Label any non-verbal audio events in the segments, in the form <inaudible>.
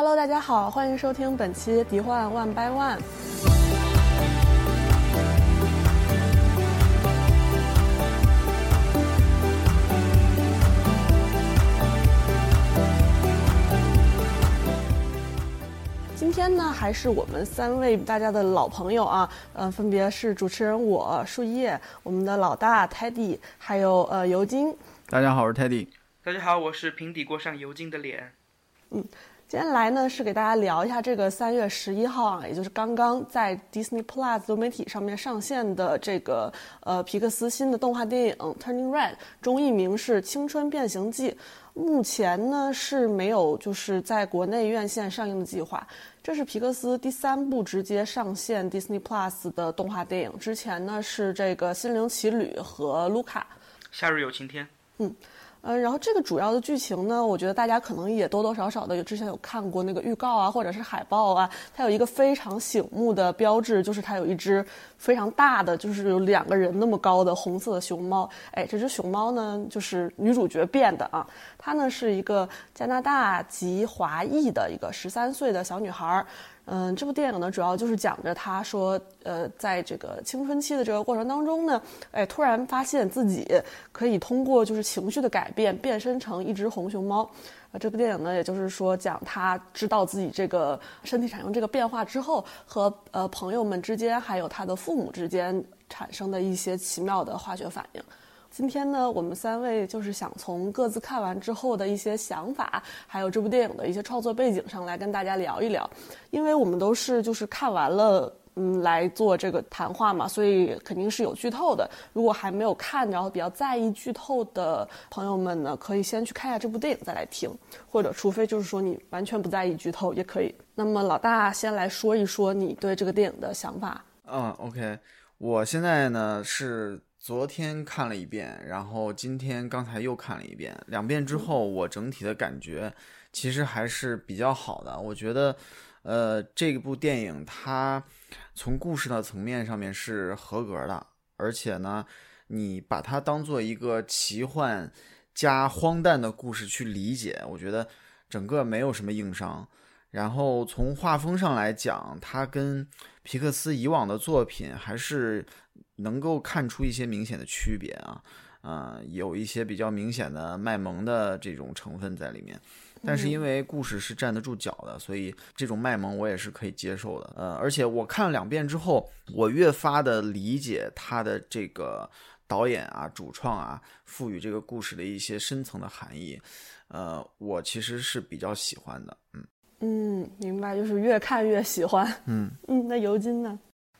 Hello，大家好，欢迎收听本期《迪幻 One by One》。今天呢，还是我们三位大家的老朋友啊，呃，分别是主持人我树叶，我们的老大 Teddy，还有呃尤金。大家好，我是 Teddy。大家好，我是平底锅上尤金的脸。嗯。今天来呢是给大家聊一下这个三月十一号啊，也就是刚刚在 Disney Plus 多媒体上面上线的这个呃皮克斯新的动画电影《Turning Red》，中译名是《青春变形记》。目前呢是没有就是在国内院线上映的计划。这是皮克斯第三部直接上线 Disney Plus 的动画电影。之前呢是这个《心灵奇旅》和《卢卡》。夏日有晴天。嗯。嗯，然后这个主要的剧情呢，我觉得大家可能也多多少少的有之前有看过那个预告啊，或者是海报啊。它有一个非常醒目的标志，就是它有一只非常大的，就是有两个人那么高的红色的熊猫。哎，这只熊猫呢，就是女主角变的啊。她呢是一个加拿大籍华裔的一个十三岁的小女孩儿。嗯，这部电影呢，主要就是讲着他说，呃，在这个青春期的这个过程当中呢，哎，突然发现自己可以通过就是情绪的改变，变身成一只红熊猫。啊，这部电影呢，也就是说讲他知道自己这个身体产生这个变化之后，和呃朋友们之间，还有他的父母之间产生的一些奇妙的化学反应。今天呢，我们三位就是想从各自看完之后的一些想法，还有这部电影的一些创作背景上来跟大家聊一聊。因为我们都是就是看完了，嗯，来做这个谈话嘛，所以肯定是有剧透的。如果还没有看，然后比较在意剧透的朋友们呢，可以先去看一下这部电影再来听，或者除非就是说你完全不在意剧透也可以。那么老大先来说一说你对这个电影的想法。嗯，OK，我现在呢是。昨天看了一遍，然后今天刚才又看了一遍，两遍之后，我整体的感觉其实还是比较好的。我觉得，呃，这部电影它从故事的层面上面是合格的，而且呢，你把它当做一个奇幻加荒诞的故事去理解，我觉得整个没有什么硬伤。然后从画风上来讲，它跟皮克斯以往的作品还是。能够看出一些明显的区别啊，呃，有一些比较明显的卖萌的这种成分在里面，但是因为故事是站得住脚的，所以这种卖萌我也是可以接受的。呃，而且我看了两遍之后，我越发的理解他的这个导演啊、主创啊赋予这个故事的一些深层的含义，呃，我其实是比较喜欢的。嗯嗯，明白，就是越看越喜欢。嗯嗯，那尤金呢？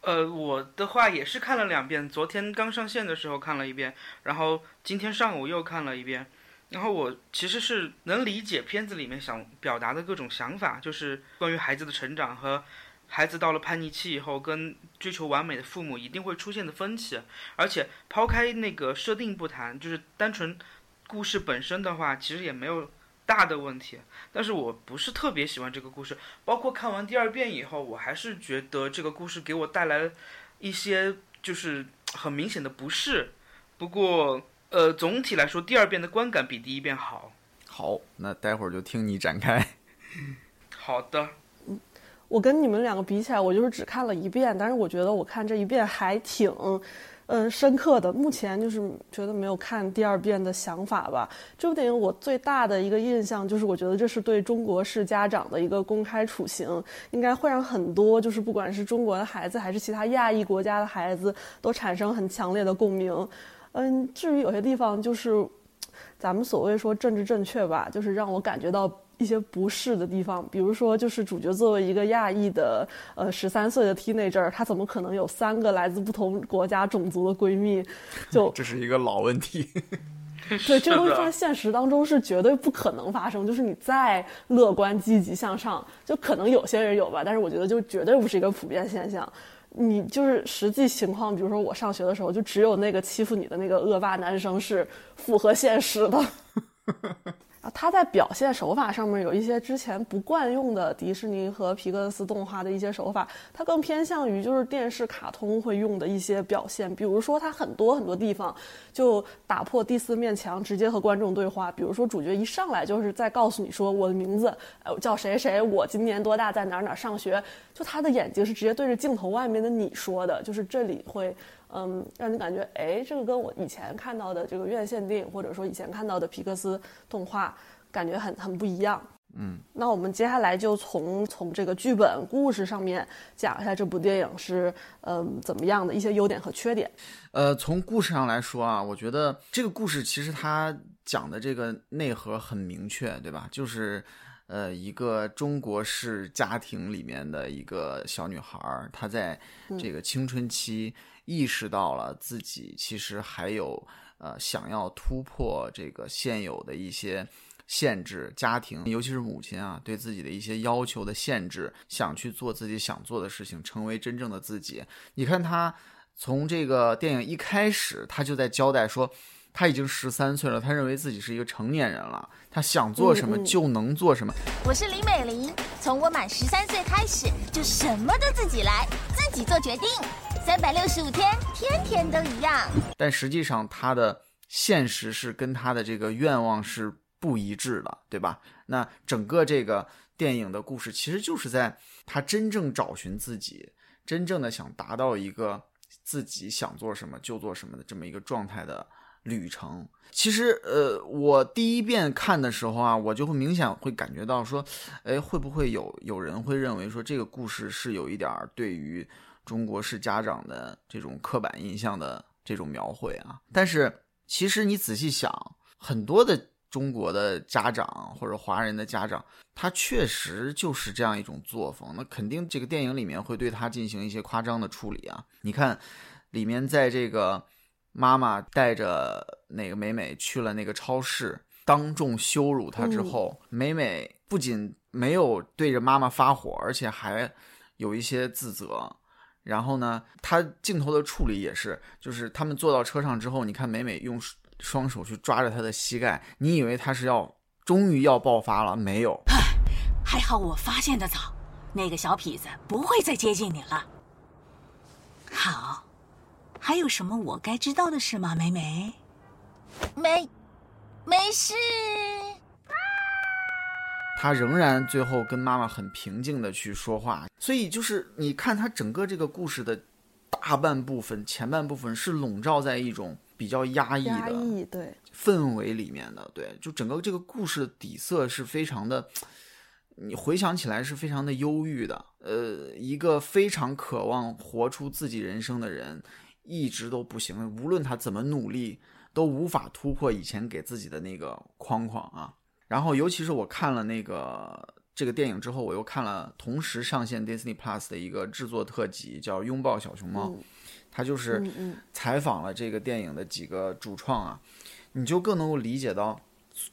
呃，我的话也是看了两遍，昨天刚上线的时候看了一遍，然后今天上午又看了一遍，然后我其实是能理解片子里面想表达的各种想法，就是关于孩子的成长和孩子到了叛逆期以后跟追求完美的父母一定会出现的分歧，而且抛开那个设定不谈，就是单纯故事本身的话，其实也没有。大的问题，但是我不是特别喜欢这个故事，包括看完第二遍以后，我还是觉得这个故事给我带来了一些就是很明显的不适。不过，呃，总体来说，第二遍的观感比第一遍好。好，那待会儿就听你展开。<laughs> 好的。嗯，我跟你们两个比起来，我就是只看了一遍，但是我觉得我看这一遍还挺。嗯，深刻的。目前就是觉得没有看第二遍的想法吧。这部电影我最大的一个印象就是，我觉得这是对中国式家长的一个公开处刑，应该会让很多就是不管是中国的孩子还是其他亚裔国家的孩子都产生很强烈的共鸣。嗯，至于有些地方就是，咱们所谓说政治正确吧，就是让我感觉到。一些不适的地方，比如说，就是主角作为一个亚裔的，呃，十三岁的 teenager，他怎么可能有三个来自不同国家种族的闺蜜？就 <laughs> 这是一个老问题。<laughs> 对，这个东西在现实当中是绝对不可能发生。就是你再乐观、积极向上，就可能有些人有吧，但是我觉得就绝对不是一个普遍现象。你就是实际情况，比如说我上学的时候，就只有那个欺负你的那个恶霸男生是符合现实的。<laughs> 啊，它在表现手法上面有一些之前不惯用的迪士尼和皮克斯动画的一些手法，它更偏向于就是电视卡通会用的一些表现，比如说它很多很多地方就打破第四面墙，直接和观众对话，比如说主角一上来就是在告诉你说我的名字，哎，我叫谁谁，我今年多大，在哪哪上学，就他的眼睛是直接对着镜头外面的你说的，就是这里会。嗯，让你感觉哎，这个跟我以前看到的这个院线电影，或者说以前看到的皮克斯动画，感觉很很不一样。嗯，那我们接下来就从从这个剧本故事上面讲一下这部电影是嗯怎么样的一些优点和缺点。呃，从故事上来说啊，我觉得这个故事其实它讲的这个内核很明确，对吧？就是呃一个中国式家庭里面的一个小女孩，她在这个青春期。意识到了自己其实还有呃想要突破这个现有的一些限制，家庭尤其是母亲啊对自己的一些要求的限制，想去做自己想做的事情，成为真正的自己。你看他从这个电影一开始，他就在交代说。他已经十三岁了，他认为自己是一个成年人了，他想做什么就能做什么。我是李美玲，从我满十三岁开始就什么都自己来，自己做决定，三百六十五天，天天都一样。但实际上，他的现实是跟他的这个愿望是不一致的，对吧？那整个这个电影的故事其实就是在他真正找寻自己，真正的想达到一个自己想做什么就做什么的这么一个状态的。旅程其实，呃，我第一遍看的时候啊，我就会明显会感觉到说，哎，会不会有有人会认为说这个故事是有一点儿对于中国式家长的这种刻板印象的这种描绘啊？但是其实你仔细想，很多的中国的家长或者华人的家长，他确实就是这样一种作风。那肯定这个电影里面会对他进行一些夸张的处理啊。你看，里面在这个。妈妈带着那个美美去了那个超市，当众羞辱她之后，美美不仅没有对着妈妈发火，而且还有一些自责。然后呢，他镜头的处理也是，就是他们坐到车上之后，你看美美用双手去抓着他的膝盖，你以为他是要终于要爆发了？没有，还好我发现的早，那个小痞子不会再接近你了。好。还有什么我该知道的事吗，美美？没，没事。他仍然最后跟妈妈很平静的去说话，所以就是你看他整个这个故事的大半部分，前半部分是笼罩在一种比较压抑的对氛围里面的，对，就整个这个故事的底色是非常的，你回想起来是非常的忧郁的。呃，一个非常渴望活出自己人生的人。一直都不行，无论他怎么努力，都无法突破以前给自己的那个框框啊。然后，尤其是我看了那个这个电影之后，我又看了同时上线 Disney Plus 的一个制作特辑，叫《拥抱小熊猫》，他就是采访了这个电影的几个主创啊，你就更能够理解到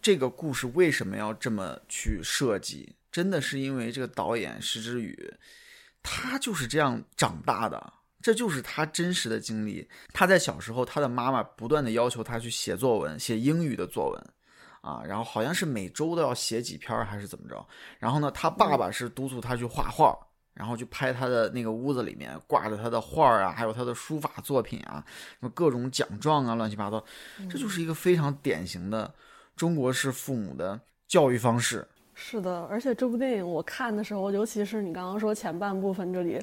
这个故事为什么要这么去设计。真的是因为这个导演石之宇，他就是这样长大的。这就是他真实的经历。他在小时候，他的妈妈不断的要求他去写作文，写英语的作文，啊，然后好像是每周都要写几篇还是怎么着。然后呢，他爸爸是督促他去画画，然后去拍他的那个屋子里面挂着他的画啊，还有他的书法作品啊，什么各种奖状啊，乱七八糟。这就是一个非常典型的中国式父母的教育方式。是的，而且这部电影我看的时候，尤其是你刚刚说前半部分这里。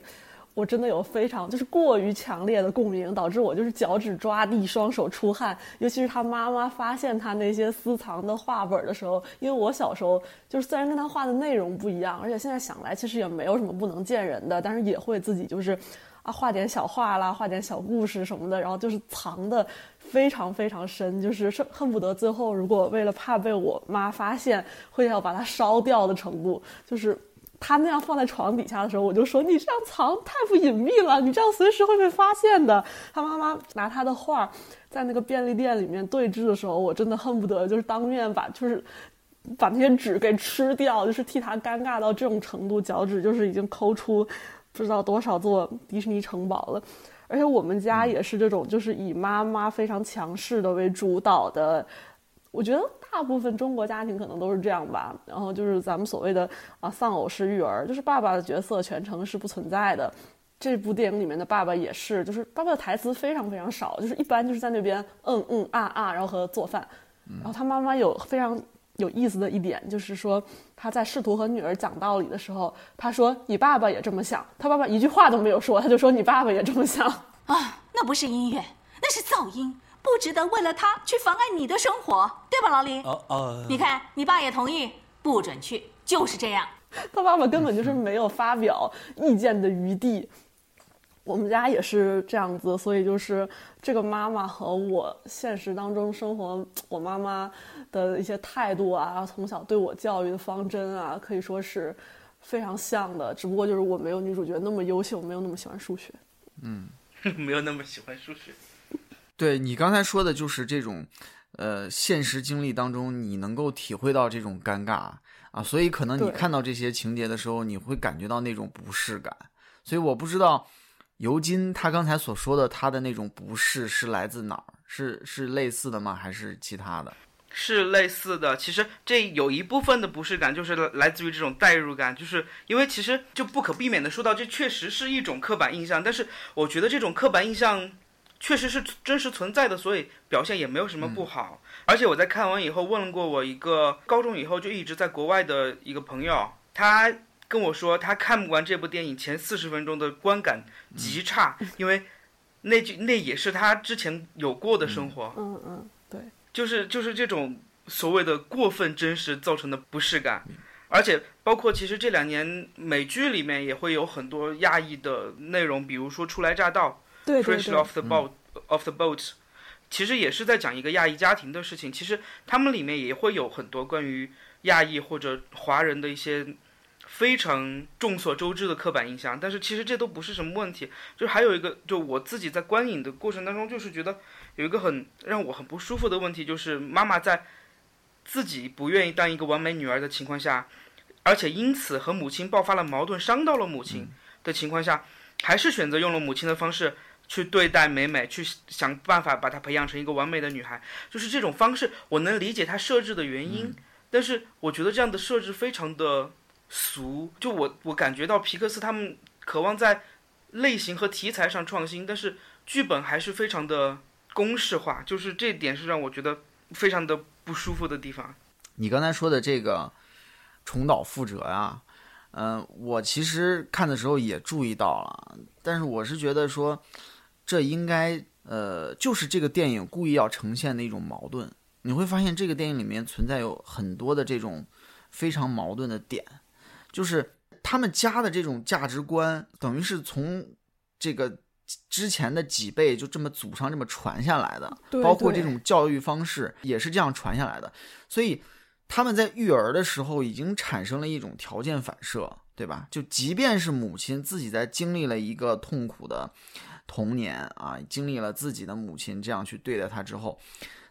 我真的有非常就是过于强烈的共鸣，导致我就是脚趾抓地，双手出汗。尤其是他妈妈发现他那些私藏的画本的时候，因为我小时候就是虽然跟他画的内容不一样，而且现在想来其实也没有什么不能见人的，但是也会自己就是啊画点小画啦，画点小故事什么的，然后就是藏的非常非常深，就是恨恨不得最后如果为了怕被我妈发现，会要把它烧掉的程度，就是。他那样放在床底下的时候，我就说你这样藏太不隐秘了，你这样随时会被发现的。他妈妈拿他的画在那个便利店里面对峙的时候，我真的恨不得就是当面把就是 <laughs> 把那些纸给吃掉，就是替他尴尬到这种程度，脚趾就是已经抠出不知道多少座迪士尼城堡了。而且我们家也是这种，就是以妈妈非常强势的为主导的。我觉得大部分中国家庭可能都是这样吧。然后就是咱们所谓的啊丧偶式育儿，就是爸爸的角色全程是不存在的。这部电影里面的爸爸也是，就是爸爸的台词非常非常少，就是一般就是在那边嗯嗯啊啊，然后和做饭。然后他妈妈有非常有意思的一点，就是说他在试图和女儿讲道理的时候，他说你爸爸也这么想，他爸爸一句话都没有说，他就说你爸爸也这么想。啊，那不是音乐，那是噪音，不值得为了他去妨碍你的生活，对吧，老李？哦哦，你看你爸也同意，不准去，就是这样。<laughs> 他爸爸根本就是没有发表意见的余地。我们家也是这样子，所以就是这个妈妈和我现实当中生活，我妈妈的一些态度啊，从小对我教育的方针啊，可以说是非常像的。只不过就是我没有女主角那么优秀，没有那么喜欢数学。嗯，<laughs> 没有那么喜欢数学。对你刚才说的就是这种，呃，现实经历当中你能够体会到这种尴尬啊，所以可能你看到这些情节的时候，你会感觉到那种不适感。所以我不知道尤金他刚才所说的他的那种不适是来自哪儿，是是类似的吗？还是其他的？是类似的，其实这有一部分的不适感就是来自于这种代入感，就是因为其实就不可避免的说到，这确实是一种刻板印象，但是我觉得这种刻板印象确实是真实存在的，所以表现也没有什么不好。而且我在看完以后问过我一个高中以后就一直在国外的一个朋友，他跟我说他看不完这部电影前四十分钟的观感极差，因为那句那也是他之前有过的生活。嗯嗯，对，就是就是这种所谓的过分真实造成的不适感，而且包括其实这两年美剧里面也会有很多亚裔的内容，比如说《初来乍到》对对 （Fresh 对，off the boat）、off the boat，其实也是在讲一个亚裔家庭的事情。其实他们里面也会有很多关于亚裔或者华人的一些非常众所周知的刻板印象，但是其实这都不是什么问题。就还有一个，就我自己在观影的过程当中，就是觉得有一个很让我很不舒服的问题，就是妈妈在自己不愿意当一个完美女儿的情况下，而且因此和母亲爆发了矛盾，伤到了母亲的情况下，还是选择用了母亲的方式去对待美美，去想办法把她培养成一个完美的女孩。就是这种方式，我能理解她设置的原因，但是我觉得这样的设置非常的俗。就我我感觉到皮克斯他们渴望在类型和题材上创新，但是剧本还是非常的公式化，就是这点是让我觉得非常的不舒服的地方。你刚才说的这个重蹈覆辙呀、嗯、我其实看的时候也注意到了，但是我是觉得说，这应该呃，就是这个电影故意要呈现的一种矛盾。你会发现这个电影里面存在有很多的这种非常矛盾的点，就是他们家的这种价值观，等于是从这个之前的几辈就这么祖上这么传下来的，包括这种教育方式也是这样传下来的，所以他们在育儿的时候已经产生了一种条件反射，对吧？就即便是母亲自己在经历了一个痛苦的童年啊，经历了自己的母亲这样去对待他之后，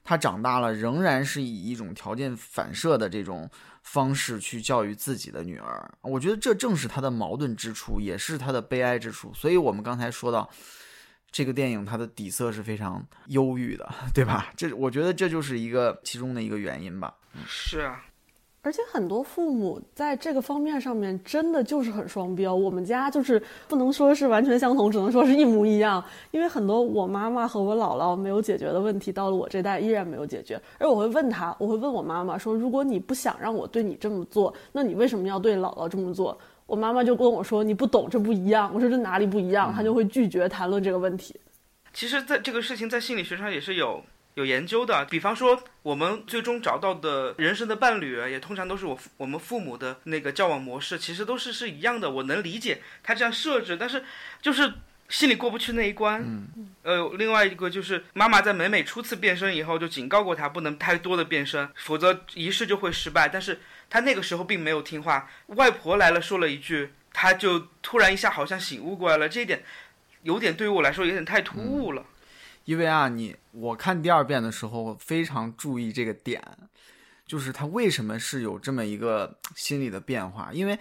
他长大了仍然是以一种条件反射的这种方式去教育自己的女儿。我觉得这正是他的矛盾之处，也是他的悲哀之处。所以我们刚才说到。这个电影它的底色是非常忧郁的，对吧？这我觉得这就是一个其中的一个原因吧。是啊，而且很多父母在这个方面上面真的就是很双标。我们家就是不能说是完全相同，只能说是一模一样。因为很多我妈妈和我姥姥没有解决的问题，到了我这代依然没有解决。而我会问他，我会问我妈妈说：“如果你不想让我对你这么做，那你为什么要对姥姥这么做？”我妈妈就跟我说：“你不懂，这不一样。”我说：“这哪里不一样？”她就会拒绝谈论这个问题。其实在这个事情在心理学上也是有有研究的。比方说，我们最终找到的人生的伴侣，也通常都是我父我们父母的那个交往模式，其实都是是一样的。我能理解他这样设置，但是就是心里过不去那一关。嗯，呃，另外一个就是妈妈在美美初次变身以后就警告过她不能太多的变身，否则仪式就会失败。但是她那个时候并没有听话，外婆来了说了一句，她就突然一下好像醒悟过来了。这一点有点对于我来说有点太突兀了。因为啊，你我看第二遍的时候非常注意这个点，就是他为什么是有这么一个心理的变化？因为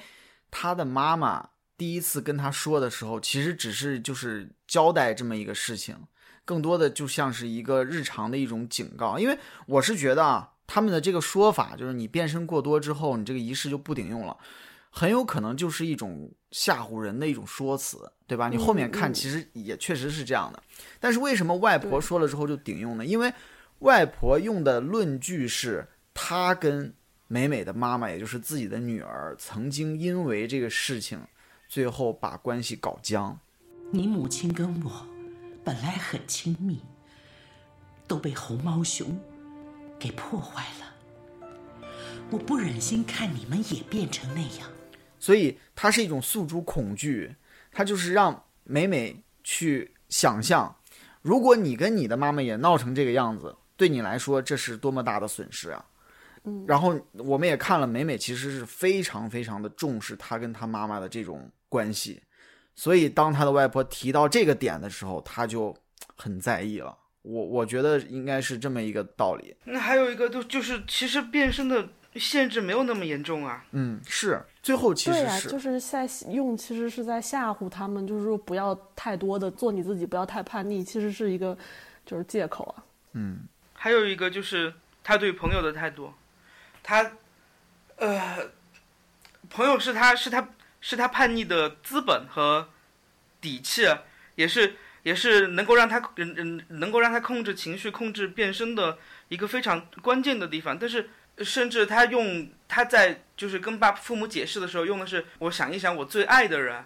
他的妈妈第一次跟他说的时候，其实只是就是交代这么一个事情，更多的就像是一个日常的一种警告。因为我是觉得啊，他们的这个说法就是你变身过多之后，你这个仪式就不顶用了，很有可能就是一种吓唬人的一种说辞，对吧？你后面看嗯其实也确实是这样的，但是为什么外婆说了之后就顶用呢？因为外婆用的论据是她跟美美的妈妈，也就是自己的女儿，曾经因为这个事情，最后把关系搞僵。你母亲跟我本来很亲密，都被红毛熊给破坏了。我不忍心看你们也变成那样。所以它是一种诉诸恐惧，它就是让美美去想象，如果你跟你的妈妈也闹成这个样子，对你来说这是多么大的损失啊！嗯，然后我们也看了，美美其实是非常非常的重视她跟她妈妈的这种关系，所以当她的外婆提到这个点的时候，她就很在意了。我我觉得应该是这么一个道理。那还有一个就就是其实变身的限制没有那么严重啊。嗯，是最后其对呀、实是、就是在用，其实是在吓唬他们，就是说不要太多的做你自己，不要太叛逆，其实是一个就是借口啊。嗯还有一个就是他对朋友的态度，他，呃，朋友是他是他是他叛逆的资本和底气，也是也是能够让他嗯嗯能够让他控制情绪、控制变身的一个非常关键的地方。但是甚至他用他在就是跟爸父母解释的时候用的是我想一想我最爱的人，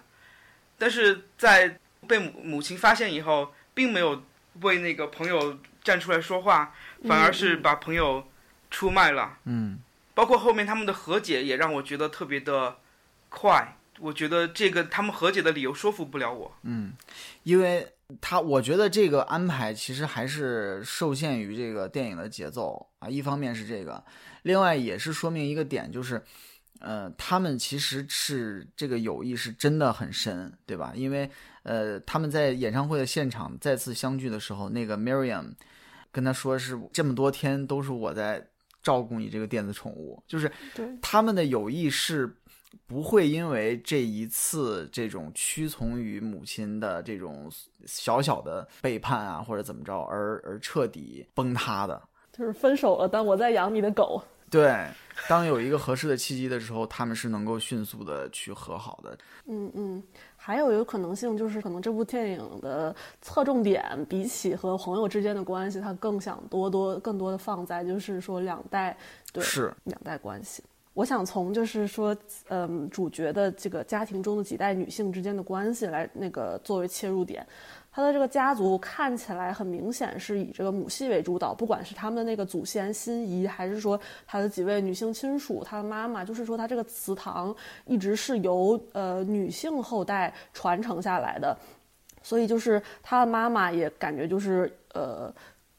但是在被母母亲发现以后，并没有为那个朋友站出来说话，反而是把朋友出卖了。嗯。包括后面他们的和解也让我觉得特别的快。我觉得这个他们和解的理由说服不了我。嗯因为他，我觉得这个安排其实还是受限于这个电影的节奏啊。一方面是这个，另外也是说明一个点，就是，呃，他们其实是这个友谊是真的很深，对吧？因为呃，他们在演唱会的现场再次相聚的时候，那个 Miriam 跟他说是这么多天都是我在照顾你这个电子宠物，就是他们的友谊是不会因为这一次这种屈从于母亲的这种小小的背叛啊，或者怎么着而而彻底崩塌的。就是分手了，但我在养你的狗。<laughs> 对，当有一个合适的契机的时候，他们是能够迅速的去和好的。嗯嗯，还有一个可能性就是，可能这部电影的侧重点比起和朋友之间的关系，它更想多多更多的放在就是说两代对是两代关系。我想从就是说，嗯，主角的这个家庭中的几代女性之间的关系来那个作为切入点。他的这个家族看起来很明显是以这个母系为主导，不管是他们的那个祖先心仪，还是说他的几位女性亲属，他的妈妈，就是说他这个祠堂一直是由呃女性后代传承下来的，所以就是他的妈妈也感觉就是呃。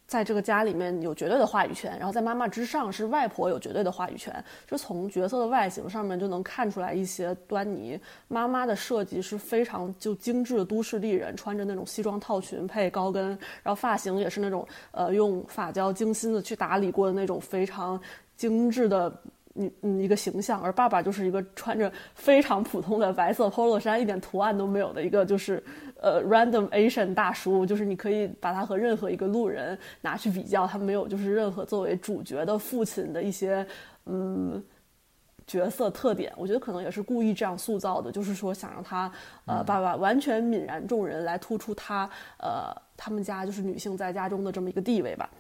在这个家里面有绝对的话语权，然后在妈妈之上是外婆有绝对的话语权，就从角色的外形上面就能看出来一些端倪。妈妈的设计是非常就精致的都市丽人，穿着那种西装套裙配高跟，然后发型也是那种呃用发胶精心的去打理过的那种非常精致的。嗯嗯，一个形象，而爸爸就是一个穿着非常普通的白色 polo 衫，一点图案都没有的一个，就是呃 random Asian 大叔，就是你可以把他和任何一个路人拿去比较，他没有就是任何作为主角的父亲的一些嗯角色特点，我觉得可能也是故意这样塑造的，就是说想让他呃爸爸完全泯然众人，来突出他呃他们家就是女性在家中的这么一个地位吧。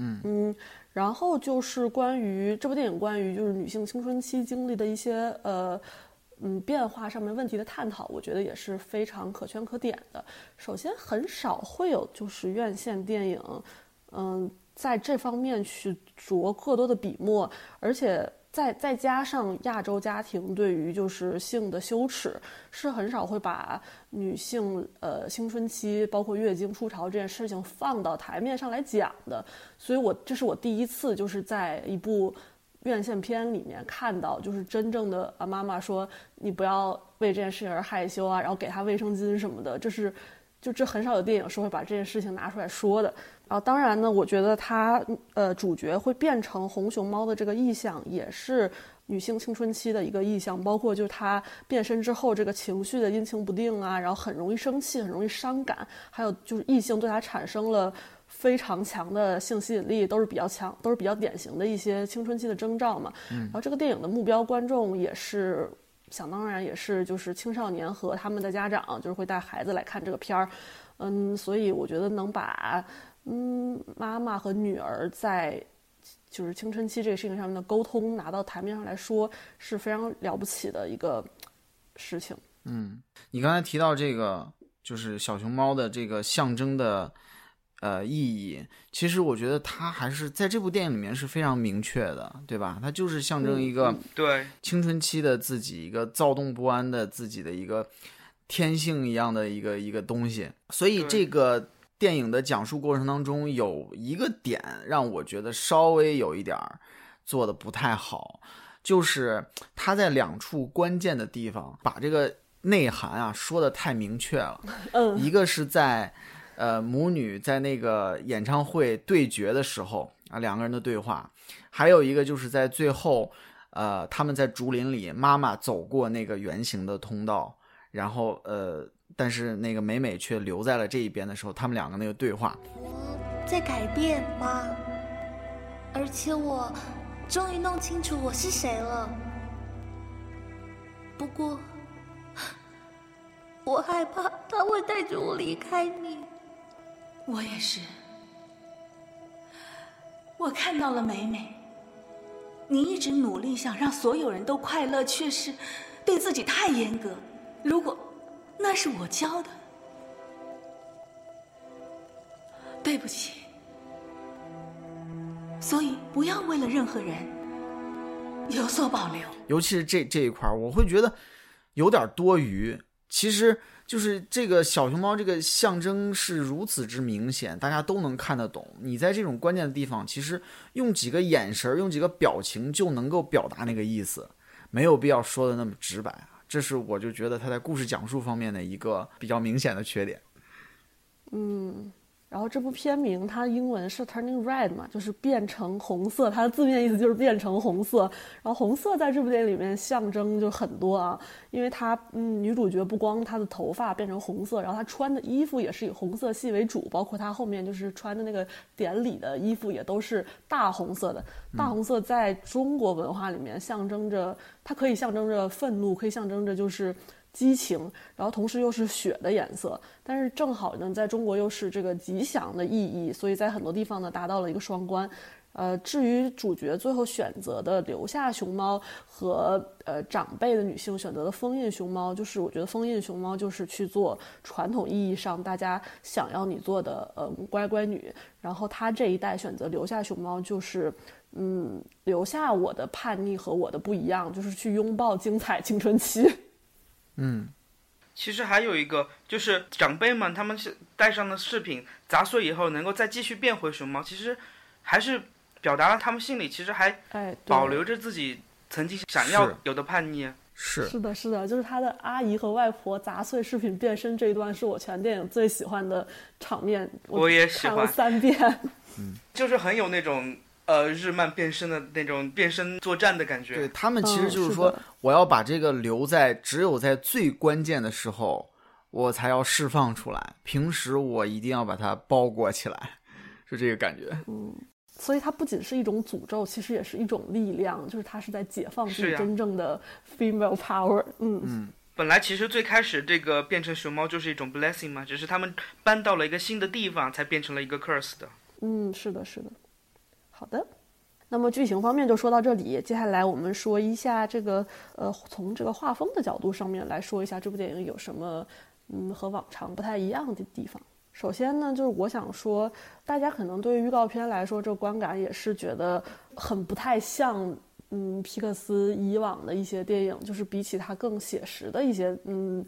嗯嗯，然后就是关于这部电影关于就是女性青春期经历的一些呃嗯变化上面问题的探讨，我觉得也是非常可圈可点的。首先，很少会有就是院线电影，嗯，在这方面去着过多的笔墨，而且。再再加上亚洲家庭对于就是性的羞耻，是很少会把女性呃青春期包括月经初潮这件事情放到台面上来讲的，所以我这是我第一次就是在一部院线片里面看到，就是真正的啊妈妈说你不要为这件事情而害羞啊，然后给她卫生巾什么的，这是就这很少有电影是会把这件事情拿出来说的。然后当然呢，我觉得他呃主角会变成红熊猫的这个意象，也是女性青春期的一个意象，包括就是她变身之后这个情绪的阴晴不定啊，然后很容易生气，很容易伤感，还有就是异性对她产生了非常强的性吸引力，都是比较强，都是比较典型的一些青春期的征兆嘛。然后这个电影的目标观众也是想当然也是就是青少年和他们的家长，就是会带孩子来看这个片儿。嗯，所以我觉得能把嗯妈妈和女儿在就是青春期这个事情上面的沟通拿到台面上来说，是非常了不起的一个事情。嗯，你刚才提到这个，就是小熊猫的这个象征的呃意义，其实我觉得它还是在这部电影里面是非常明确的，对吧？它就是象征一个对，青春期的自己，一个躁动不安的自己的一个天性一样的一个一个东西。所以这个电影的讲述过程当中，有一个点让我觉得稍微有一点儿做的不太好，就是他在两处关键的地方把这个内涵啊说的太明确了。<laughs> 嗯一个是在呃母女在那个演唱会对决的时候啊两个人的对话，还有一个就是在最后呃他们在竹林里，妈妈走过那个圆形的通道，然后呃但是那个美美却留在了这一边的时候，他们两个那个对话，我在改变吗？而且我终于弄清楚我是谁了。不过，我害怕他会带着我离开你。我也是。我看到了美美，你一直努力想让所有人都快乐，却是对自己太严格。如果那是我教的，对不起。所以不要为了任何人有所保留。尤其是这这一块，我会觉得有点多余。其实就是这个小熊猫这个象征是如此之明显，大家都能看得懂。你在这种关键的地方，其实用几个眼神、用几个表情就能够表达那个意思，没有必要说的那么直白啊。这是我就觉得他在故事讲述方面的一个比较明显的缺点。嗯，然后这部片名它英文是 Turning Red 嘛，就是变成红色，它的字面意思就是变成红色。然后红色在这部电影里面象征就很多啊，因为它嗯女主角不光她的头发变成红色，然后她穿的衣服也是以红色系为主，包括她后面就是穿的那个典礼的衣服也都是大红色的。大红色在中国文化里面象征着，它可以象征着愤怒，可以象征着就是。激情，然后同时又是血的颜色，但是正好呢，在中国又是这个吉祥的意义，所以在很多地方呢达到了一个双关。呃，至于主角最后选择的留下熊猫和呃长辈的女性选择的封印熊猫，就是我觉得封印熊猫就是去做传统意义上大家想要你做的呃乖乖女，然后她这一代选择留下熊猫就是。嗯，留下我的叛逆和我的不一样，就是去拥抱精彩青春期。嗯，其实还有一个就是长辈们，他们是带上的饰品砸碎以后，能够再继续变回熊猫，其实还是表达了他们心里其实还哎，保留着自己曾经想要有的叛逆。是是的，是的，就是他的阿姨和外婆砸碎饰品变身这一段，是我全电影最喜欢的场面。我也喜看了欢三遍。嗯就是很有那种呃日漫变身的那种变身作战的感觉。对他们其实嗯就是说，是我要把这个留在只有在最关键的时候，我才要释放出来。平时我一定要把它包裹起来，<laughs> 是这个感觉。嗯所以它不仅是一种诅咒，其实也是一种力量，就是它是在解放自己真正的 female power。嗯，嗯，本来其实最开始这个变成熊猫就是一种 blessing 嘛，只是他们搬到了一个新的地方，才变成了一个 curse 的。嗯，是的，是的。好的，那么剧情方面就说到这里，接下来我们说一下这个呃，从这个画风的角度上面来说一下这部电影有什么嗯和往常不太一样的地方。首先呢，就是我想说，大家可能对于预告片来说，这观感也是觉得很不太像。嗯，皮克斯以往的一些电影，就是比起它更写实的一些，嗯，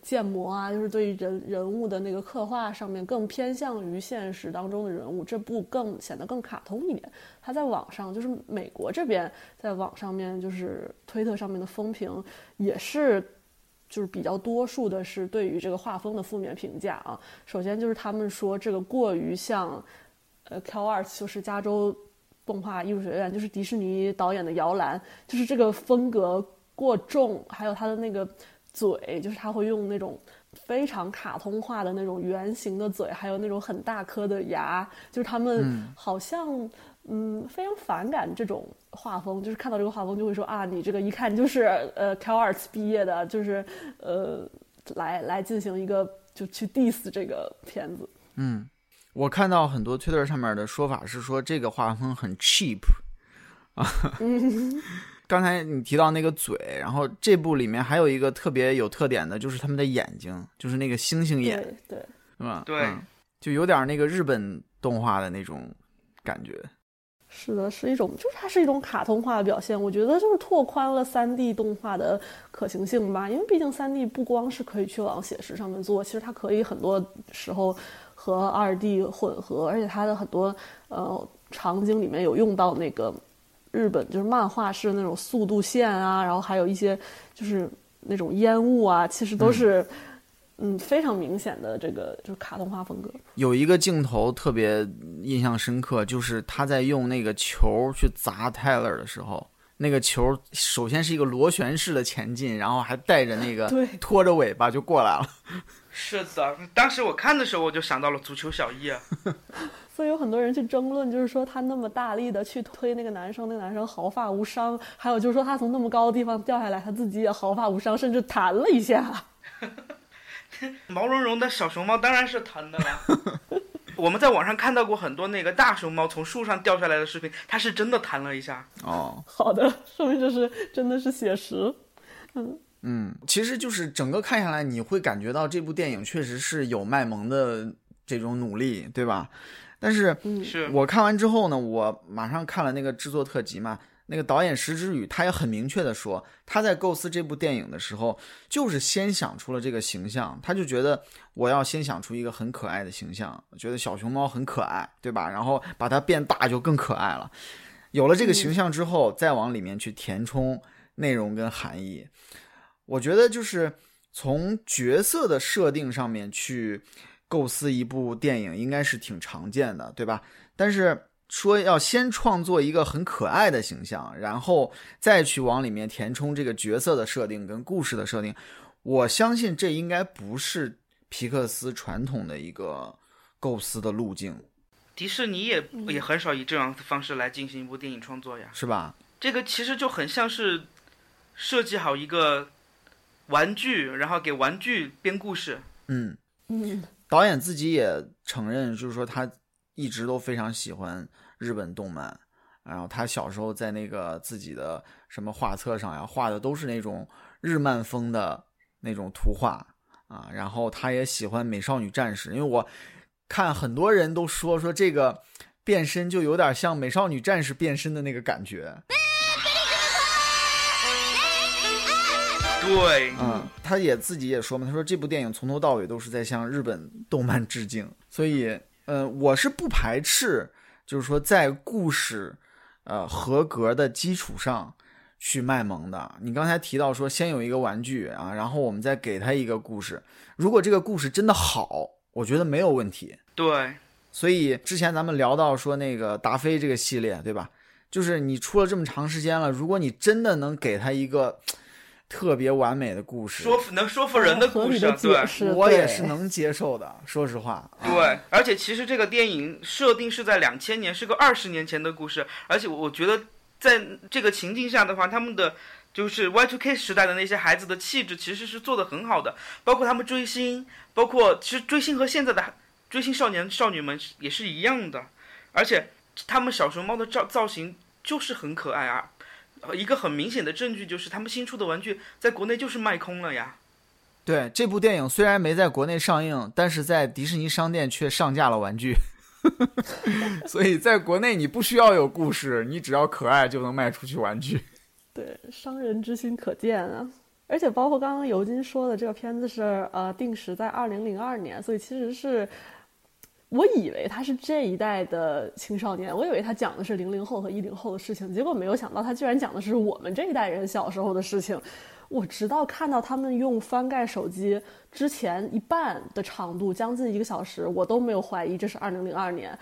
建模啊，就是对于人人物的那个刻画上面更偏向于现实当中的人物，这部更显得更卡通一点。它在网上，就是美国这边在网上面，就是推特上面的风评也是。就是比较多数的是对于这个画风的负面评价啊。首先就是他们说这个过于像，呃，CalArts 就是加州动画艺术学院，就是迪士尼导演的摇篮，就是这个风格过重，还有它的那个嘴，就是他会用那种非常卡通化的那种圆形的嘴，还有那种很大颗的牙，就是他们好像嗯非常反感这种画风，就是看到这个画风就会说啊，你这个一看就是呃 Cal Arts 毕业的，就是呃来来进行一个就去 diss 这个片子。嗯，我看到很多 Twitter 上面的说法是说这个画风很 cheap 啊。<laughs> 刚才你提到那个嘴，然后这部里面还有一个特别有特点的，就是他们的眼睛，就是那个星星眼，对，是吧？对，就有点那个日本动画的那种感觉。是的，是一种，就是它是一种卡通化的表现。我觉得就是拓宽了三 D 动画的可行性吧，因为毕竟三 D 不光是可以去往写实上面做，其实它可以很多时候和二 D 混合，而且它的很多呃场景里面有用到那个。日本就是漫画式那种速度线啊，然后还有一些就是那种烟雾啊，其实都是嗯非常明显的这个就是卡通化风格。有一个镜头特别印象深刻，就是他在用那个球去砸泰勒的时候，那个球首先是一个螺旋式的前进，然后还带着那个 <laughs> 拖着尾巴就过来了。<laughs> 是的，当时我看的时候我就想到了足球小一。所以有很多人去争论，就是说他那么大力的去推那个男生，那个男生毫发无伤；还有就是说他从那么高的地方掉下来，他自己也毫发无伤，甚至弹了一下。<laughs> 毛茸茸的小熊猫当然是弹的了。<laughs> 我们在网上看到过很多那个大熊猫从树上掉下来的视频，它是真的弹了一下。哦，<laughs> 好的，说明这是真的是写实。嗯嗯，其实就是整个看下来，你会感觉到这部电影确实是有卖萌的这种努力，对吧？但是，是我看完之后呢，我马上看了那个制作特辑嘛。那个导演石之宇，他也很明确的说，他在构思这部电影的时候，就是先想出了这个形象，他就觉得我要先想出一个很可爱的形象，觉得小熊猫很可爱，对吧？然后把它变大就更可爱了。有了这个形象之后，再往里面去填充内容跟含义。我觉得就是从角色的设定上面去。构思一部电影应该是挺常见的，对吧？但是说要先创作一个很可爱的形象，然后再去往里面填充这个角色的设定跟故事的设定，我相信这应该不是皮克斯传统的一个构思的路径。迪士尼也也很少以这样的方式来进行一部电影创作呀，是吧？这个其实就很像是设计好一个玩具，然后给玩具编故事。嗯嗯。导演自己也承认，就是说他一直都非常喜欢日本动漫，然后他小时候在那个自己的什么画册上呀，画的都是那种日漫风的那种图画啊，然后他也喜欢美少女战士，因为我看很多人都说说这个变身就有点像美少女战士变身的那个感觉。对，嗯，他也自己也说嘛，他说这部电影从头到尾都是在向日本动漫致敬，所以，呃，我是不排斥，就是说在故事，呃，合格的基础上去卖萌的。你刚才提到说，先有一个玩具啊，然后我们再给他一个故事，如果这个故事真的好，我觉得没有问题。对，所以之前咱们聊到说那个达菲这个系列，对吧？就是你出了这么长时间了，如果你真的能给他一个。特别完美的故事，说服能说服人的故事，对，我也是能接受的。说实话，对，而且其实这个电影设定是在两千年，是个二十年前的故事，而且我觉得在这个情境下的话，他们的就是 Y2K 时代的那些孩子的气质其实是做的很好的，包括他们追星，包括其实追星和现在的追星少年少女们也是一样的，而且他们小熊猫的造造型就是很可爱啊。一个很明显的证据就是，他们新出的玩具在国内就是卖空了呀。对，这部电影虽然没在国内上映，但是在迪士尼商店却上架了玩具。<laughs> 所以，在国内你不需要有故事，你只要可爱就能卖出去玩具。<laughs> 对，商人之心可见啊！而且，包括刚刚尤金说的，这个片子是呃定时在二零零二年，所以其实是。我以为他是这一代的青少年，我以为他讲的是零零后和一零后的事情，结果没有想到他居然讲的是我们这一代人小时候的事情。我直到看到他们用翻盖手机之前一半的长度，将近一个小时，我都没有怀疑这是二零零二年。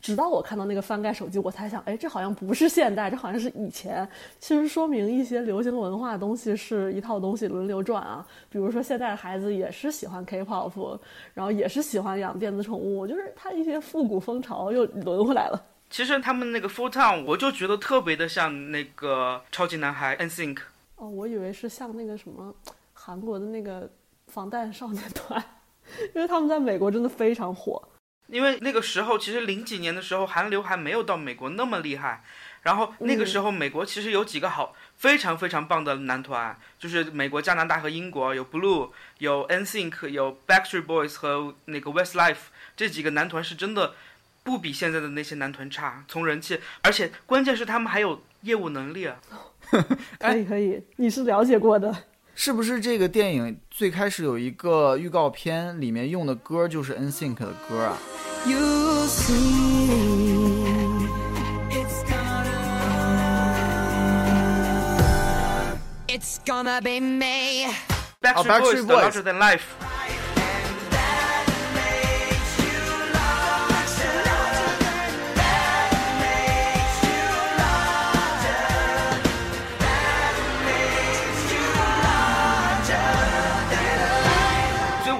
直到我看到那个翻盖手机，我才想，哎，这好像不是现代，这好像是以前。其实说明一些流行文化的东西是一套东西轮流转啊。比如说现在的孩子也是喜欢 K-pop，然后也是喜欢养电子宠物，就是它一些复古风潮又轮回来了。其实他们那个 Full Town，我就觉得特别的像那个超级男孩 NSYNC。哦，我以为是像那个什么韩国的那个防弹少年团，<laughs> 因为他们在美国真的非常火。因为那个时候，其实零几年的时候，韩流还没有到美国那么厉害。然后那个时候，美国其实有几个好、非常非常棒的男团，就是美国、加拿大和英国有 Blue、有 NSYNC、有 Backstreet Boys 和那个 Westlife 这几个男团是真的不比现在的那些男团差，从人气，而且关键是他们还有业务能力啊。<laughs> 可以可以，你是了解过的。是不是这个电影最开始有一个预告片，里面用的歌就是 NSYNC 的歌啊？Backstreet Boys 的 Larger Than Life。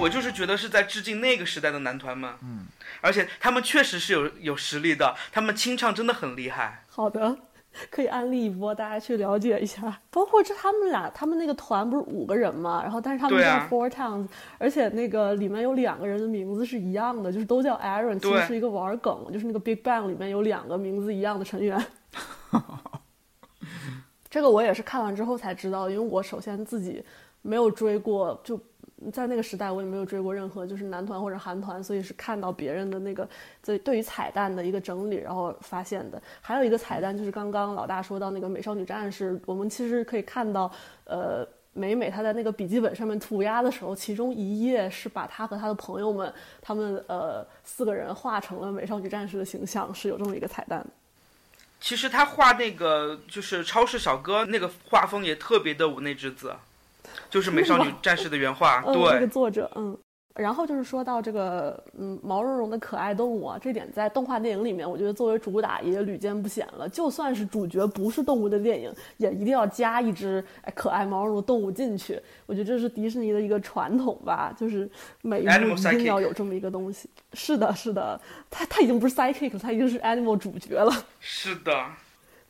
我就是觉得是在致敬那个时代的男团们，嗯，而且他们确实是有有实力的，他们清唱真的很厉害。好的，可以安利一波，大家去了解一下。包括这他们俩，他们那个团不是五个人嘛，然后但是他们叫 Four Towns，、而且那个里面有两个人的名字是一样的，就是都叫 Aaron，其实是一个玩梗，就是那个 Big Bang 里面有两个名字一样的成员。<laughs> 这个我也是看完之后才知道，因为我首先自己没有追过，就在那个时代我也没有追过任何就是男团或者韩团，所以是看到别人的那个对对于彩蛋的一个整理，然后发现的。还有一个彩蛋就是刚刚老大说到那个美少女战士，我们其实可以看到，呃。美美她在那个笔记本上面涂鸦的时候，其中一页是把她和她的朋友们，他们呃四个人画成了美少女战士的形象，是有这么一个彩蛋。其实他画那个就是超市小哥那个画风也特别的五内之子，就是美少女战士的原画。<laughs> 嗯，这个，作者，嗯。然后就是说到这个，嗯，毛茸茸的可爱动物啊，这点在动画电影里面，我觉得作为主打也屡见不鲜了。就算是主角不是动物的电影，也一定要加一只哎可爱毛茸茸的动物进去。我觉得这是迪士尼的一个传统吧，就是每一部一定要有这么一个东西。是的，是的，它它已经不是 psychic 了，他已经是 animal 主角了。是的，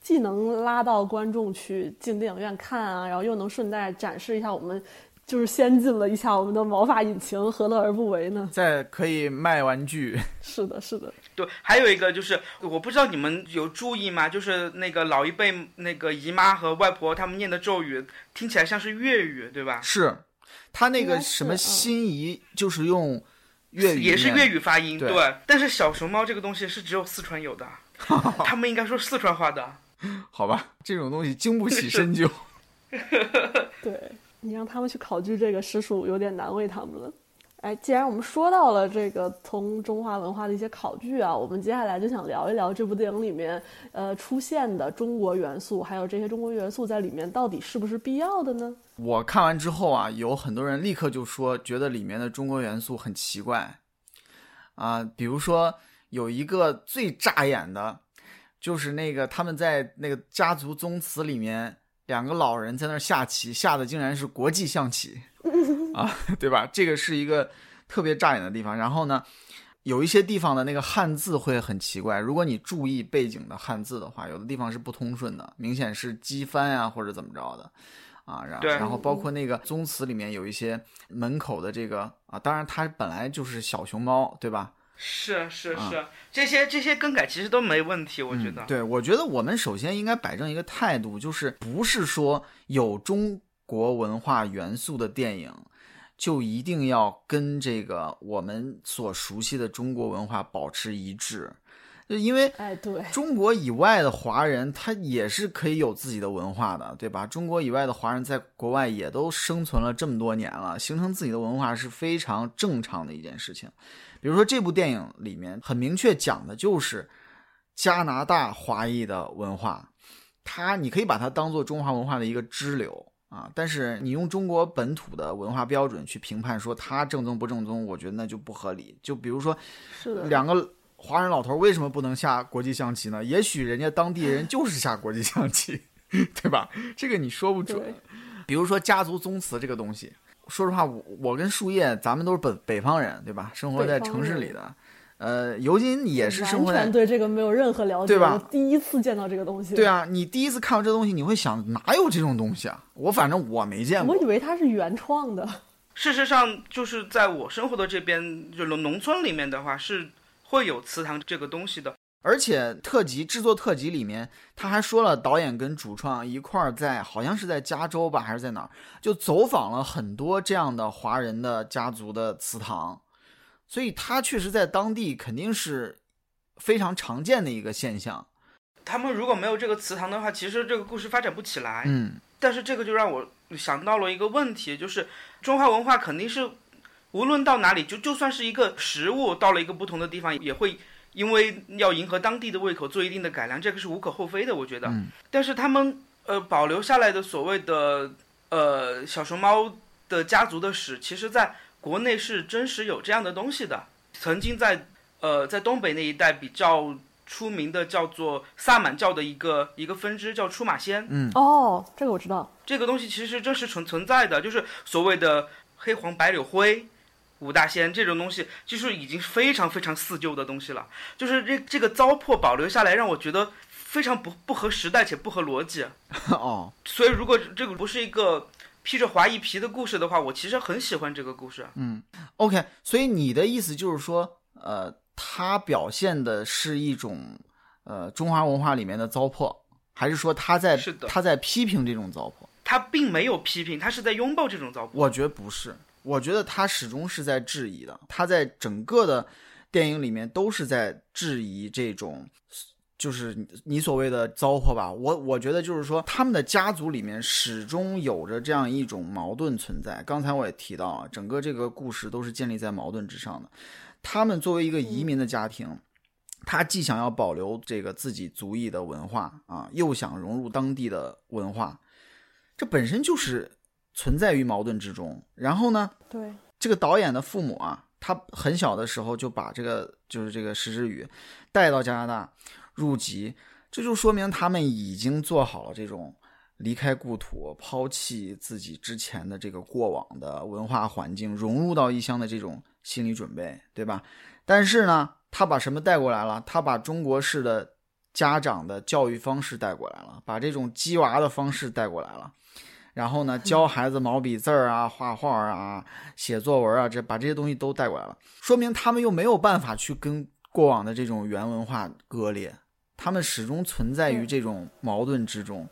既能拉到观众去进电影院看啊，然后又能顺带展示一下我们就是先进了一下我们的毛发引擎，何乐而不为呢？在可以卖玩具，<laughs> 是的，是的，对，还有一个就是，我不知道你们有注意吗？就是那个老一辈那个姨妈和外婆他们念的咒语，听起来像是粤语，对吧？是他那个什么嗯心仪，就是用粤语，也是粤语。发音，对对。但是小熊猫这个东西是只有四川有的，<laughs> 他们应该说四川话的。<laughs> 好吧，这种东西经不起深究。<laughs> 对你让他们去考据这个，实属有点难为他们了。哎，既然我们说到了这个从中华文化的一些考据啊，我们接下来就想聊一聊这部电影里面呃出现的中国元素，还有这些中国元素在里面到底是不是必要的呢？我看完之后啊，有很多人立刻就说，觉得里面的中国元素很奇怪啊，比如说有一个最扎眼的，就是那个他们在那个家族宗祠里面，两个老人在那儿下棋，下的竟然是国际象棋 <laughs> 啊，对吧？这个是一个特别扎眼的地方。然后呢，有一些地方的那个汉字会很奇怪，如果你注意背景的汉字的话，有的地方是不通顺的，明显是机翻呀、或者怎么着的。啊，然对然后包括那个宗祠里面有一些门口的这个啊，当然它本来就是小熊猫，对吧？是是啊。是，这些这些更改其实都没问题，我觉得。嗯对，我觉得我们首先应该摆正一个态度，就是不是说有中国文化元素的电影，就一定要跟这个我们所熟悉的中国文化保持一致，就因为哎，对，中国以外的华人，他也是可以有自己的文化的，对吧？中国以外的华人在国外也都生存了这么多年了，形成自己的文化是非常正常的一件事情。比如说这部电影里面很明确讲的就是加拿大华裔的文化，它你可以把它当做中华文化的一个支流啊，但是你用中国本土的文化标准去评判说它正宗不正宗，我觉得那就不合理。就比如说是的，两个华人老头为什么不能下国际象棋呢？也许人家当地人就是下国际象棋，<laughs> 对吧？这个你说不准。比如说家族宗祠这个东西，说实话，我我跟树叶，咱们都是北北方人，对吧？生活在城市里的，呃，尤金也是生活在完全对这个没有任何了解，对吧我第一次见到这个东西。对，啊，你第一次看到这东西，你会想哪有这种东西啊？我反正我没见过我。以为它是原创的。事实上，就是在我生活的这边，就农农村里面的话，是会有祠堂这个东西的。而且特辑制作特辑里面，他还说了，导演跟主创一块儿在，好像是在加州吧，还是在哪儿，就走访了很多这样的华人的家族的祠堂，所以他确实在当地肯定是非常常见的一个现象。他们如果没有这个祠堂的话，其实这个故事发展不起来。嗯，但是这个就让我想到了一个问题，就是中华文化肯定是无论到哪里，就就算是一个食物到了一个不同的地方，也会因为要迎合当地的胃口做一定的改良，这个是无可厚非的，我觉得。嗯但是他们呃保留下来的所谓的呃小熊猫的家族的史，其实在国内是真实有这样的东西的。曾经在呃在东北那一带比较出名的叫做萨满教的一个一个分支叫出马仙，嗯哦，这个我知道。这个东西其实真实存存在的，就是所谓的黑黄白柳灰。五大仙这种东西，就是已经非常非常四旧的东西了。就是这这个糟粕保留下来，让我觉得非常不不合时代且不合逻辑。<laughs> 哦，所以如果这个不是一个披着华裔皮的故事的话，我其实很喜欢这个故事。嗯 OK，所以你的意思就是说，呃，他表现的是一种呃中华文化里面的糟粕，还是说他在是的他在批评这种糟粕？他并没有批评，他是在拥抱这种糟粕。我觉得不是，我觉得他始终是在质疑的。他在整个的电影里面都是在质疑这种，就是你所谓的糟粕吧。我我觉得就是说，他们的家族里面始终有着这样一种矛盾存在。刚才我也提到了，整个这个故事都是建立在矛盾之上的。他们作为一个移民的家庭。他既想要保留这个自己族裔的文化啊，又想融入当地的文化，这本身就是存在于矛盾之中。然后呢，对，这个导演的父母啊，他很小的时候就把这个就是这个石之宇带到加拿大入籍，这就说明他们已经做好了这种离开故土、抛弃自己之前的这个过往的文化环境，融入到异乡的这种心理准备，对吧？但是呢，他把什么带过来了？他把中国式的家长的教育方式带过来了，把这种鸡娃的方式带过来了。然后呢，教孩子毛笔字儿啊、<laughs> 画画啊、写作文啊，这把这些东西都带过来了，说明他们又没有办法去跟过往的这种原文化割裂，他们始终存在于这种矛盾之中，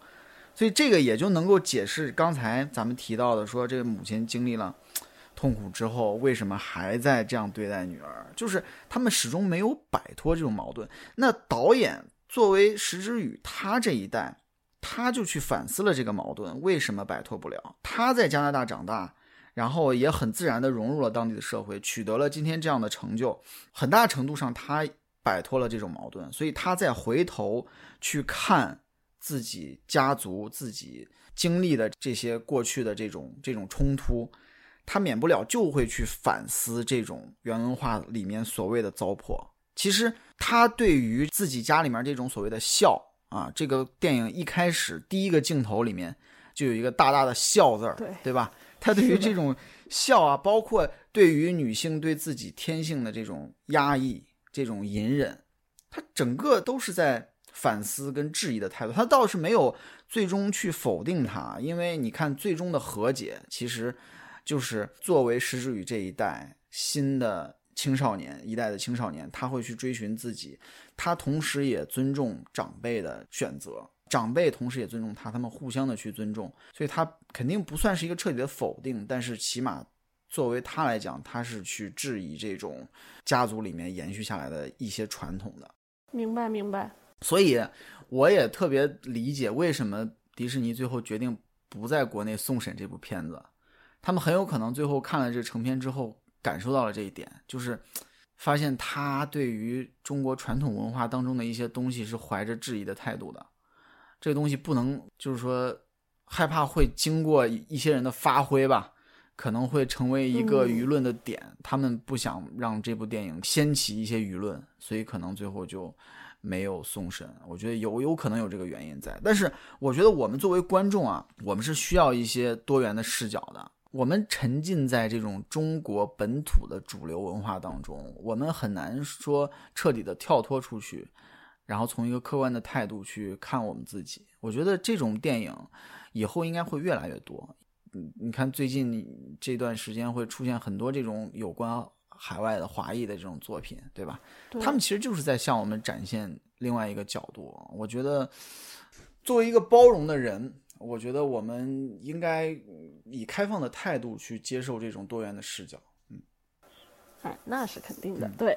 所以这个也就能够解释刚才咱们提到的，说这个母亲经历了痛苦之后，为什么还在这样对待女儿，就是他们始终没有摆脱这种矛盾。那导演作为石之宇，他这一代。他就去反思了这个矛盾，为什么摆脱不了？他在加拿大长大，然后也很自然地融入了当地的社会，取得了今天这样的成就。很大程度上，他摆脱了这种矛盾，所以他再回头去看自己家族、自己经历的这些过去的这种这种冲突，他免不了就会去反思这种原文化里面所谓的糟粕。其实他对于自己家里面这种所谓的孝。啊，这个电影一开始第一个镜头里面就有一个大大的“笑”字儿，对对吧？他对于这种笑啊，包括对于女性对自己天性的这种压抑、这种隐忍，他整个都是在反思跟质疑的态度。他倒是没有最终去否定他，因为你看最终的和解，其实就是作为石之宇这一代新的青少年一代的青少年，他会去追寻自己。他同时也尊重长辈的选择，长辈同时也尊重他，他们互相的去尊重，所以他肯定不算是一个彻底的否定，但是起码作为他来讲，他是去质疑这种家族里面延续下来的一些传统的。明白明白。所以我也特别理解为什么迪士尼最后决定不在国内送审这部片子，他们很有可能最后看了这成片之后感受到了这一点，就是。发现他对于中国传统文化当中的一些东西是怀着质疑的态度的，这个东西不能就是说害怕会经过一些人的发挥吧，可能会成为一个舆论的点，他们不想让这部电影掀起一些舆论，所以可能最后就没有送审。我觉得有有可能有这个原因在，但是我觉得我们作为观众啊，我们是需要一些多元的视角的。我们沉浸在这种中国本土的主流文化当中，我们很难说彻底的跳脱出去，然后从一个客观的态度去看我们自己。我觉得这种电影以后应该会越来越多。你你看，最近这段时间会出现很多这种有关海外的华裔的这种作品，对吧？他们其实就是在向我们展现另外一个角度。我觉得，作为一个包容的人，我觉得我们应该以开放的态度去接受这种多元的视角。嗯，哎，那是肯定的，对。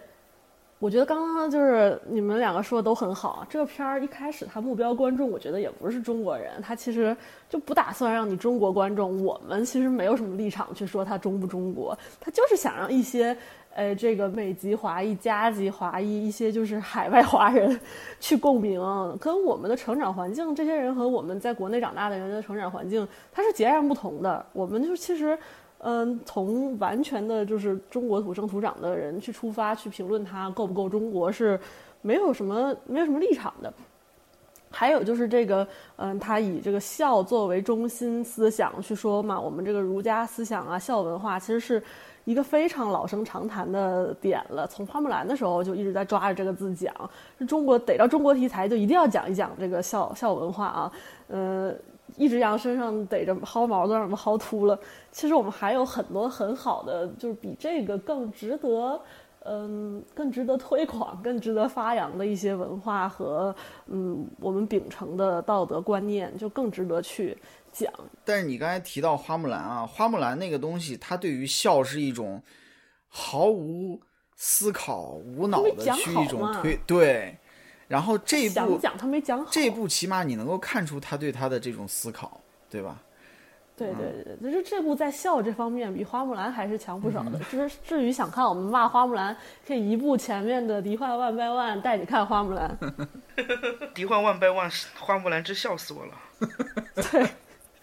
我觉得刚刚就是你们两个说的都很好。这个片儿一开始，它目标观众我觉得也不是中国人，他其实就不打算让你中国观众。我们其实没有什么立场去说它中不中国，他就是想让一些，呃，这个美籍华裔、加籍华裔一些就是海外华人去共鸣，跟我们的成长环境，这些人和我们在国内长大的人的成长环境，它是截然不同的。我们就其实。嗯，从完全的就是中国土生土长的人去出发去评论它够不够中国是没有什么没有什么立场的。还有就是这个，嗯，他以这个孝作为中心思想去说嘛，我们这个儒家思想啊，孝文化其实是一个非常老生常谈的点了。从花木兰的时候就一直在抓着这个字讲，中国逮着中国题材就一定要讲一讲这个孝孝文化啊，嗯。一只羊身上逮着薅毛都让我们薅秃了。其实我们还有很多很好的，就是比这个更值得，嗯，更值得推广、更值得发扬的一些文化和嗯，我们秉承的道德观念，就更值得去讲。但是你刚才提到花木兰啊，花木兰那个东西，它对于笑是一种毫无思考、无脑的去一种推对。然后这一部讲他没讲好，这一部起码你能够看出他对他的这种思考，对吧？对对对，就是这部在笑这方面比花木兰还是强不少的。<laughs> 就是至于想看我们骂花木兰，可以一部前面的《敌幻万百万》带你看花木兰。<laughs> <laughs> 敌幻万百万，花木兰真笑死我了。对，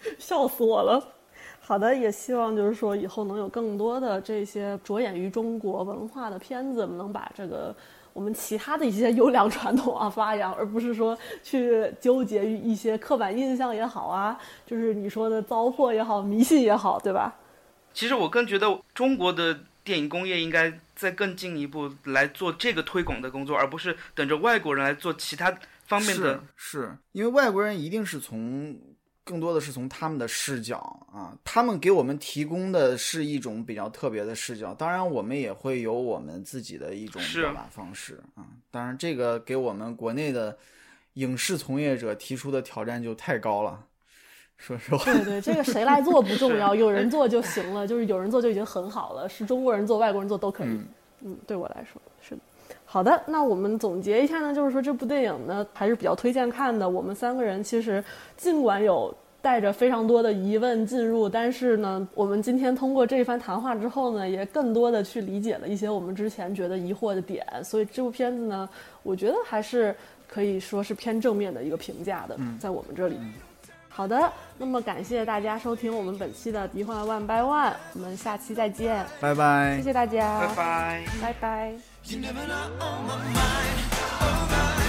<laughs> 笑死我了。好的，也希望就是说以后能有更多的这些着眼于中国文化的片子，能把这个。我们其他的一些优良传统啊发扬，而不是说去纠结于一些刻板印象也好啊，就是你说的糟粕也好、迷信也好，对吧？其实我更觉得中国的电影工业应该再更进一步来做这个推广的工作，而不是等着外国人来做其他方面的。是因为外国人一定是从。更多的是从他们的视角啊，他们给我们提供的是一种比较特别的视角。当然，我们也会有我们自己的一种表达方式啊。当然，这个给我们国内的影视从业者提出的挑战就太高了。说实话，对对，这个谁来做不重要，<laughs> 有人做就行了。就是有人做就已经很好了，是中国人做、外国人做都可以。嗯，对我来说是的。好的，那我们总结一下呢，就是说这部电影呢还是比较推荐看的。我们三个人其实尽管有带着非常多的疑问进入，但是呢，我们今天通过这一番谈话之后呢，也更多的去理解了一些我们之前觉得疑惑的点。所以这部片子呢，我觉得还是可以说是偏正面的一个评价的，在我们这里。好的，那么感谢大家收听我们本期的《迪幻万百万》，我们下期再见，拜拜，谢谢大家，拜拜，拜拜。You never know on my mind. Oh,